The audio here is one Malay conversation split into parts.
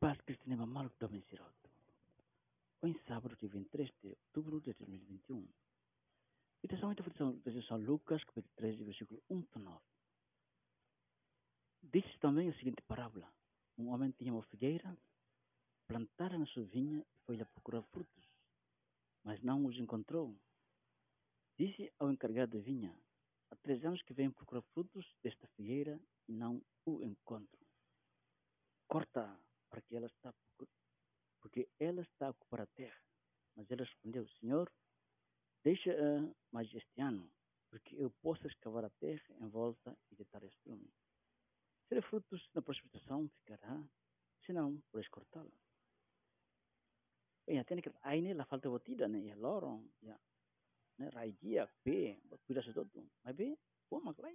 Paz Cristina Mamal Domen Siroto. Hoje, sábado, dia 23 de outubro de 2021. E a somente de São Lucas, capítulo 13, versículo 1 a 9. Diz também a seguinte parábola. Um homem tinha uma figueira plantada na sua vinha e foi lá procurar frutos, mas não os encontrou. Disse ao encarregado da vinha, há três anos que venho procurar frutos desta figueira e não o encontro. Corta para que ela está porque ela está a ocupar a terra. Mas ele respondeu, Senhor, deixa-a mais este ano, porque eu posso escavar a terra em volta e deitar estrume. Se der frutos na precipitação, ficará, senão, podes cortá-la. Bem, até que aí la falta batida, né? E loro, já, né? Raidia, p, cuida se todo. Mas bem, mas lá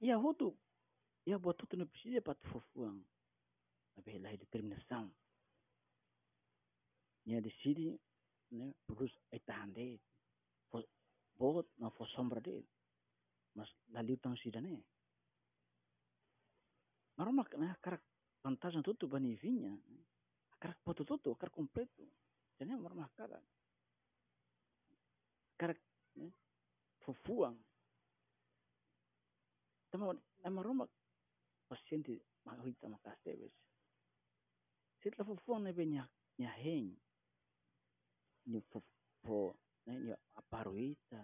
E a outro, e a boa tudo não precisa para tu fofuang adalah determinação. Nia decide, né, produz ai tahan de, bot na fo sombra de, mas lali tão sida né. Maroma né, cara vantagem tudo bani vinha, cara poto tudo, cara completo. Jadi maroma cara. Cara né, fofuang. Tama, maroma paciente mahita makastebes. Sila fufong na ben nya heng. Ni fufo na ni aparuita,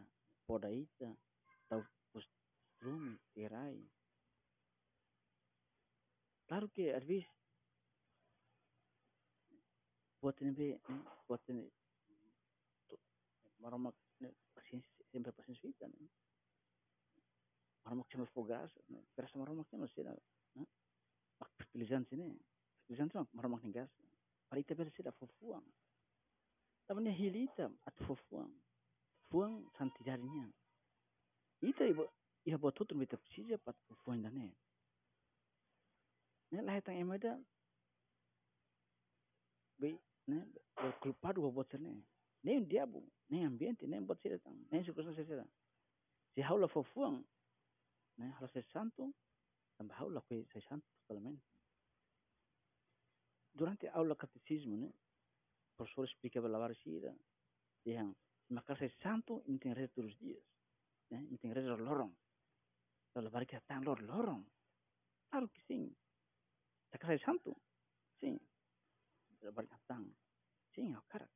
podaita, tau tirai. Claro que às vezes pode be pode maroma paciência sempre paciência vida, né? Maroma que me fogaça, né? Parece maroma que não sei, né? Fertilizante, né? Diyan tu maramak ni gas. Parita ber sida fofuang. Tapi ni hilita at fofuang. Fuang santi jarinya. Ita ibu ia buat tu tu sija pat fofuang dan ne. Ne lah tang emada. Be ne culpado buat sene. Ne dia bu, ne ambiente, ne buat sida tang. Ne suka sa sida. Si haula fofuang. Ne haula santo. Tambah haula kue santo totalmente. durante a aula catecismo, né, o professor explicava a Barcida, dizia, mas casa é santo, tem resto dos dias, né, tem resto do lorong. Então, levar que está lor lorong. Claro que sim. A casa é santo? Sim. Levar que está. Sim, é o cara.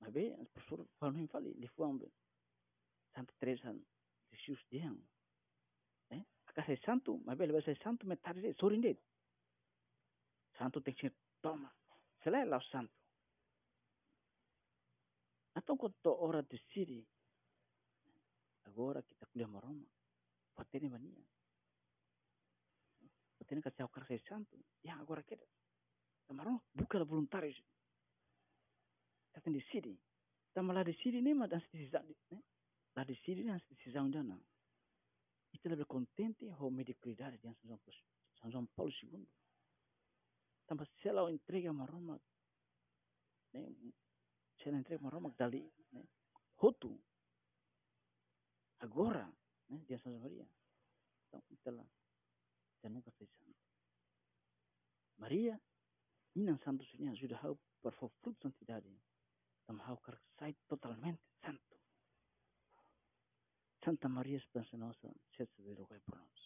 Mas bem, o professor falou, não fale, ele foi um Santa Teresa Jesus, a casa é santo, ele vai ser santo metade dele, sorrindo Santo tem que toma. Se lá é o santo. Então, quando a hora decide, agora que está colhendo Roma, ter mania. Ser o cara ser santo. E agora é. Maroma, buka voluntários. Está tendo decide. Estamos lá decide, nem mas dança decisão. Né? Lá decide, dança decisão dana. E está lebih contente, ho medicalidade de São João Paulo II. tambah sela o entrega ma Roma né sela entrega ma Roma dali né hotu agora né dia Santa Maria então ela já nunca fez santo Maria ina santo sudah hau por fruto santidade Santa María Esperanza Nossa, Ciudad de Uruguay, por nosotros.